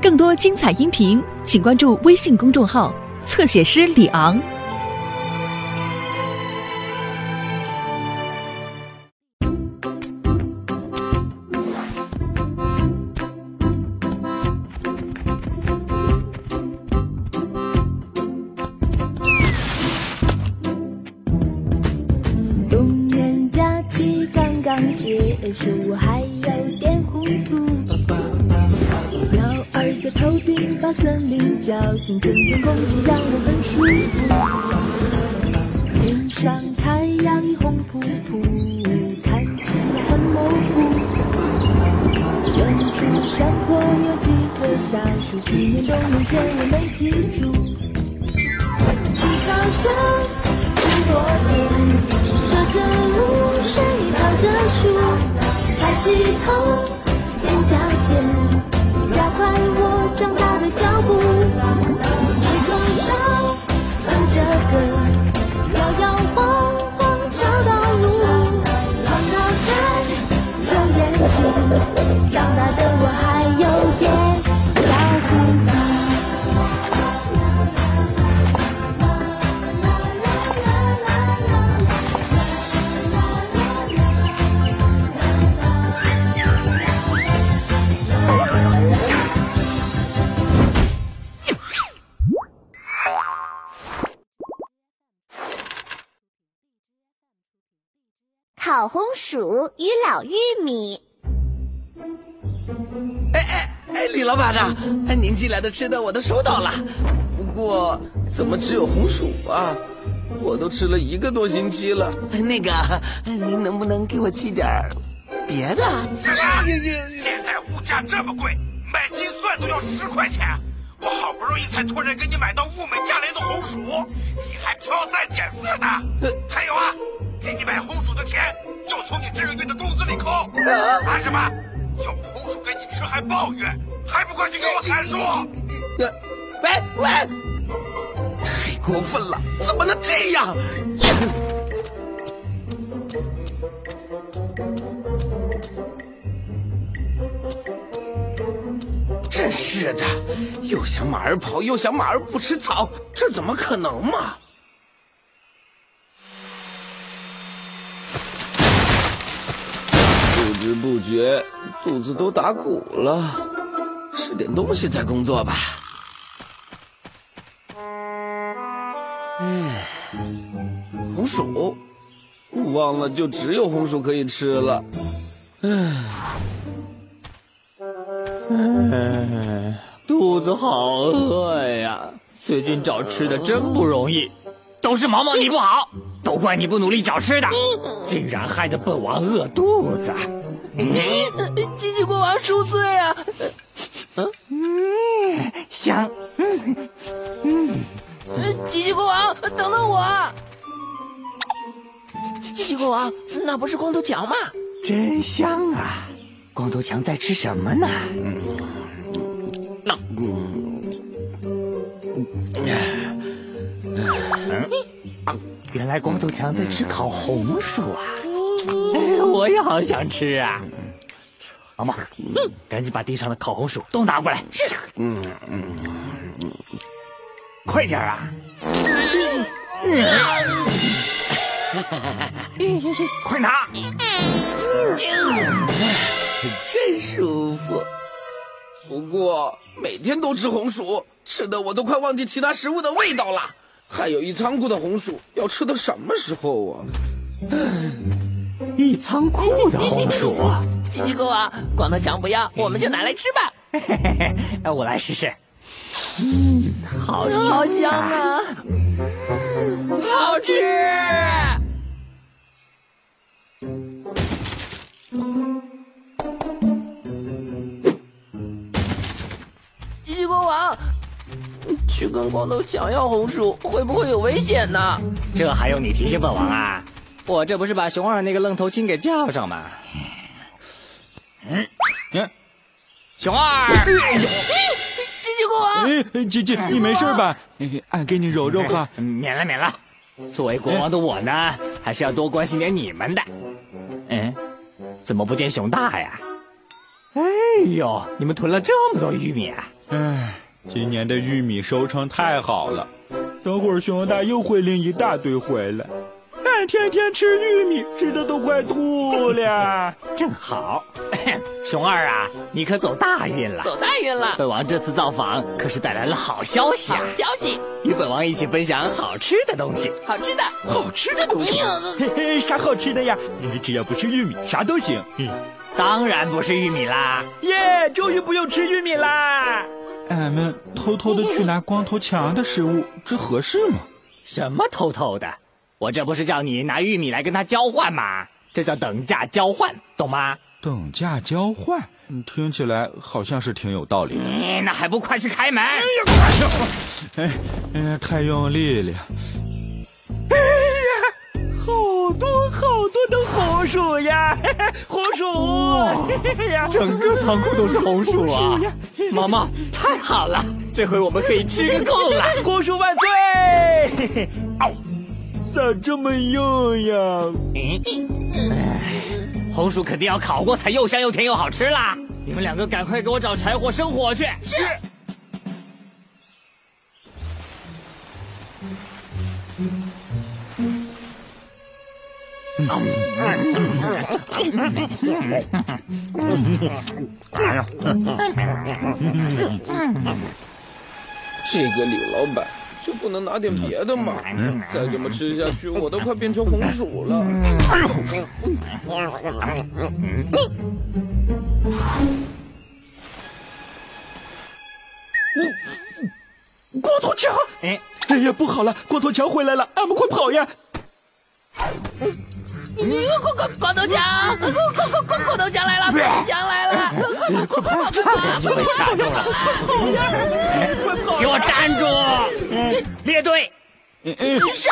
更多精彩音频，请关注微信公众号“侧写师李昂”。冬年假期刚刚结束，林叫醒，春天空气让我很舒服。天上太阳已红扑扑，看起来很模糊。远处山坡有几棵小树，去年冬眠前我没记住。青草香，很多人。隔着露水，靠着树，抬起头，哼着歌，摇摇晃晃找到路。放得开，有眼睛，长大的我还烤红薯与老玉米。哎哎哎，李老板呐，哎您寄来的吃的我都收到了，不过怎么只有红薯啊？我都吃了一个多星期了。那个，您能不能给我寄点儿别的？现在物价这么贵，买斤蒜都要十块钱。我好不容易才托人给你买到物美价廉的红薯，你还挑三拣四的。还有啊，给你买红薯的钱就从你这个月的工资里扣。啊什么？有红薯给你吃还抱怨，还不快去给我砍树？喂喂，太过分了，怎么能这样？真是的，又想马儿跑，又想马儿不吃草，这怎么可能嘛？不觉，肚子都打鼓了，吃点东西再工作吧。哎，红薯，忘了就只有红薯可以吃了。唉。唉，肚子好饿呀！最近找吃的真不容易，都是毛毛你不好，都怪你不努力找吃的，竟然害得本王饿肚子。机器国王恕罪啊！嗯，香。嗯嗯，机器国王，等等我！机器国王，那不是光头强吗？真香啊！光头强在吃什么呢？嗯，原来光头强在吃烤红薯啊！我也好想吃啊！毛毛，赶紧把地上的烤红薯都拿过来。嗯嗯嗯，快点啊！快拿！真舒服。不过每天都吃红薯，吃的我都快忘记其他食物的味道了。还有一仓库的红薯，要吃到什么时候啊？一仓库的红薯，机器国王，光头强不要，我们就拿来吃吧。嘿嘿嘿，我来试试。嗯，好香，好香啊！好吃。机器国王，去跟光头强要红薯，会不会有危险呢？这还用你提醒本王啊？我这不是把熊二那个愣头青给叫上吗？嗯嗯，熊二，吉吉国王，哎，姐姐，你没事吧？俺给你揉揉哈。免了免了。作为国王的我呢，还是要多关心点你们的。嗯，怎么不见熊大呀？哎呦，你们囤了这么多玉米啊！唉，今年的玉米收成太好了，等会儿熊大又会拎一大堆回来。俺天天吃玉米，吃的都快吐了。正好，熊二啊，你可走大运了！走大运了！本王这次造访可是带来了好消息啊！消息，与本王一起分享好吃的东西。好吃的，好吃的东西，嘿嘿，啥好吃的呀？只要不是玉米，啥都行。当然不是玉米啦！耶，终于不用吃玉米啦！俺们偷偷的去拿光头强的食物，这合适吗？什么偷偷的？我这不是叫你拿玉米来跟他交换吗？这叫等价交换，懂吗？等价交换，听起来好像是挺有道理的。那还不快去开门！哎呀，哎哎，太用力了！哎呀，好多好多的红薯呀！红薯，呀，整个仓库都是红薯啊！毛毛，太好了，这回我们可以吃个够了！红薯万岁！咋这么硬呀？红薯肯定要烤过才又香又甜又好吃啦！你们两个赶快给我找柴火生火去。是。这个李老板。就不能拿点别的吗？再这么吃下去，我都快变成红薯了。哎呦！光头强！哎，哎呀，不好了，光头强回来了，俺们快跑呀！光光光头强，光光光光头强来了，光头强来了！快快跑！差点被卡住了！给我站住！列队！是。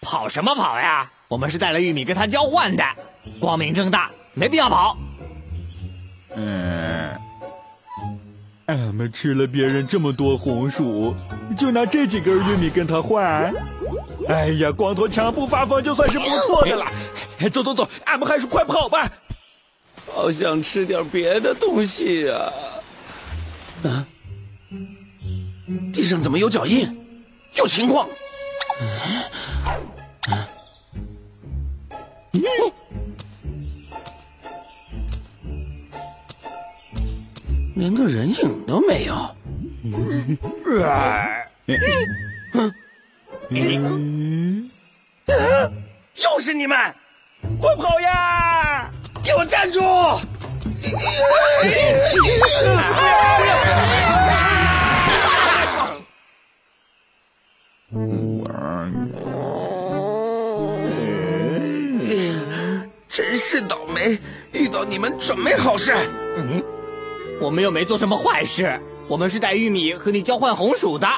跑什么跑呀？我们是带了玉米跟他交换的，光明正大，没必要跑。嗯，俺们吃了别人这么多红薯，就拿这几根玉米跟他换。哎呀，光头强不发疯就算是不错的了。走走走，俺们还是快跑吧。好想吃点别的东西呀！啊，地上怎么有脚印？有情况！连个人影都没有。嗯，又是你们！快跑呀！给我站住！真是倒霉，遇到你们准没好事。嗯，我们又没做什么坏事，我们是带玉米和你交换红薯的。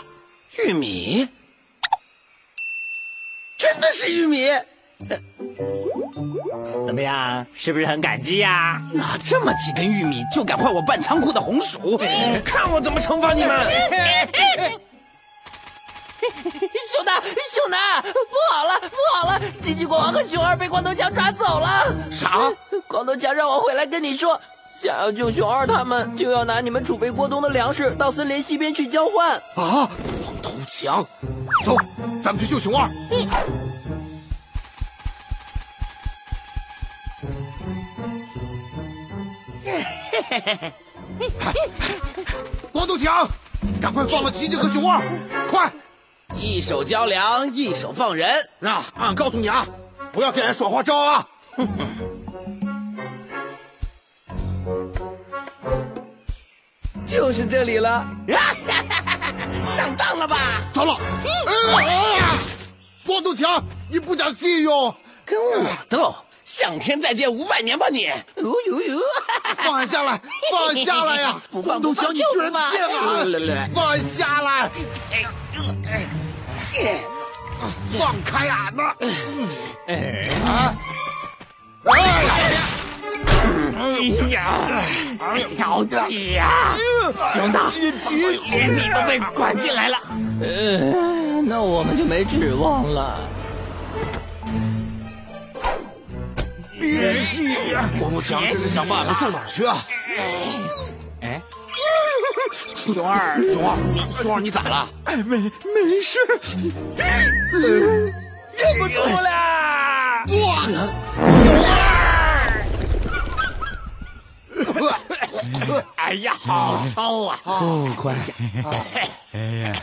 玉米？真的是玉米，怎么样？是不是很感激呀？拿这么几根玉米就敢换我半仓库的红薯，看我怎么惩罚你们！熊大，熊大，不好了，不好了！吉吉国王和熊二被光头强抓走了。啥？光头强让我回来跟你说，想要救熊二他们，就要拿你们储备过冬的粮食到森林西边去交换。啊！光头强，走。咱们去救熊二。光头强，赶快放了吉吉和熊二，快！一手交粮，一手放人。啊，俺告诉你啊，不要跟俺耍花招啊！就是这里了。上当了吧？糟了！光头强，你不讲信用，跟我斗，向天再借五百年吧你！哦呦呦！放下来，放下来呀！光头强，你居然骗俺！放下来！放开俺呐！啊！哎呀，着急呀！熊大，连你都被管进来了，呃，那我们就没指望了。别急呀，光头强这是想把俺们送哪儿去啊？哎熊二，熊二，熊二，你咋了？哎，没没事，忍不住了。哇！哎呀，好臭啊！不快！哎呀，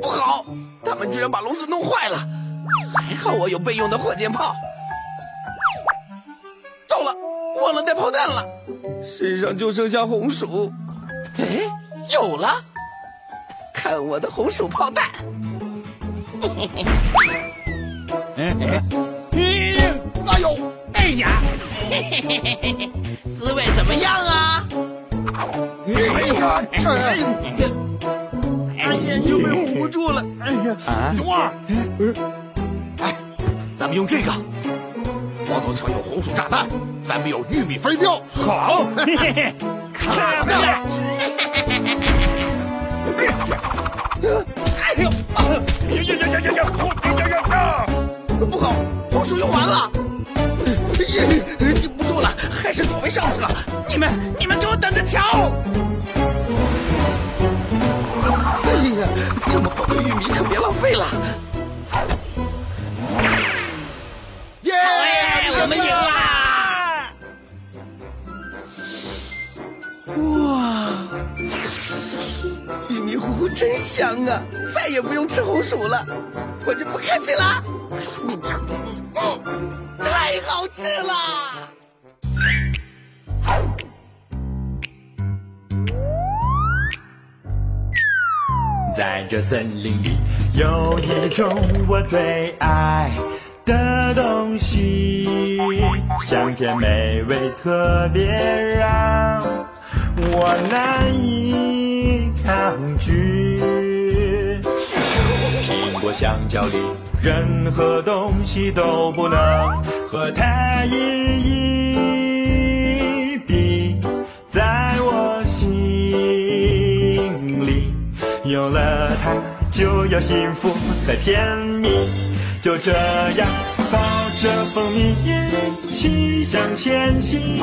不好，他们居然把笼子弄坏了，还好我有备用的火箭炮。糟了，忘了带炮弹了，身上就剩下红薯。哎，有了，看我的红薯炮弹！嘿嘿嘿，哎哎，哎呦，哎呀，嘿嘿嘿嘿嘿哎呀，哎呀，又被糊住了。哎呀，啊，熊二，哎，咱们用这个。光头强有红薯炸弹，咱们有玉米飞镖。好，嘿嘿嘿，看不了。哎呦，呀呀呀呀呀呀呀！呀呀呀！不好，红薯用完了，哎顶不住了，还是躲为上策。你们，你们给我等着瞧！这玉米可别浪费了。耶！我们赢啦！哇，玉米糊糊真香啊！再也不用吃红薯了，我就不客气了。嗯，太好吃了！在这森林里有一种我最爱的东西，香甜美味，特别让我难以抗拒。苹果、香蕉里任何东西都不能和它一一有了它，就有幸福和甜蜜。就这样抱着蜂蜜一起向前行，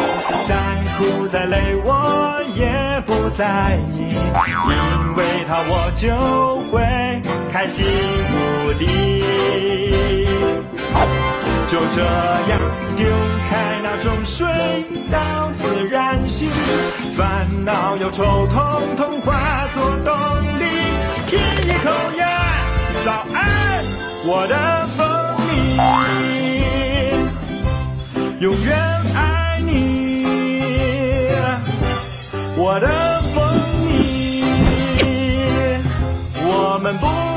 再苦再累我也不在意，因为它我就会开心无敌。就这样丢开那种水到自然醒，烦恼忧愁统统化作动吸。一口呀，早安，我的蜂蜜，永远爱你，我的蜂蜜，我们不。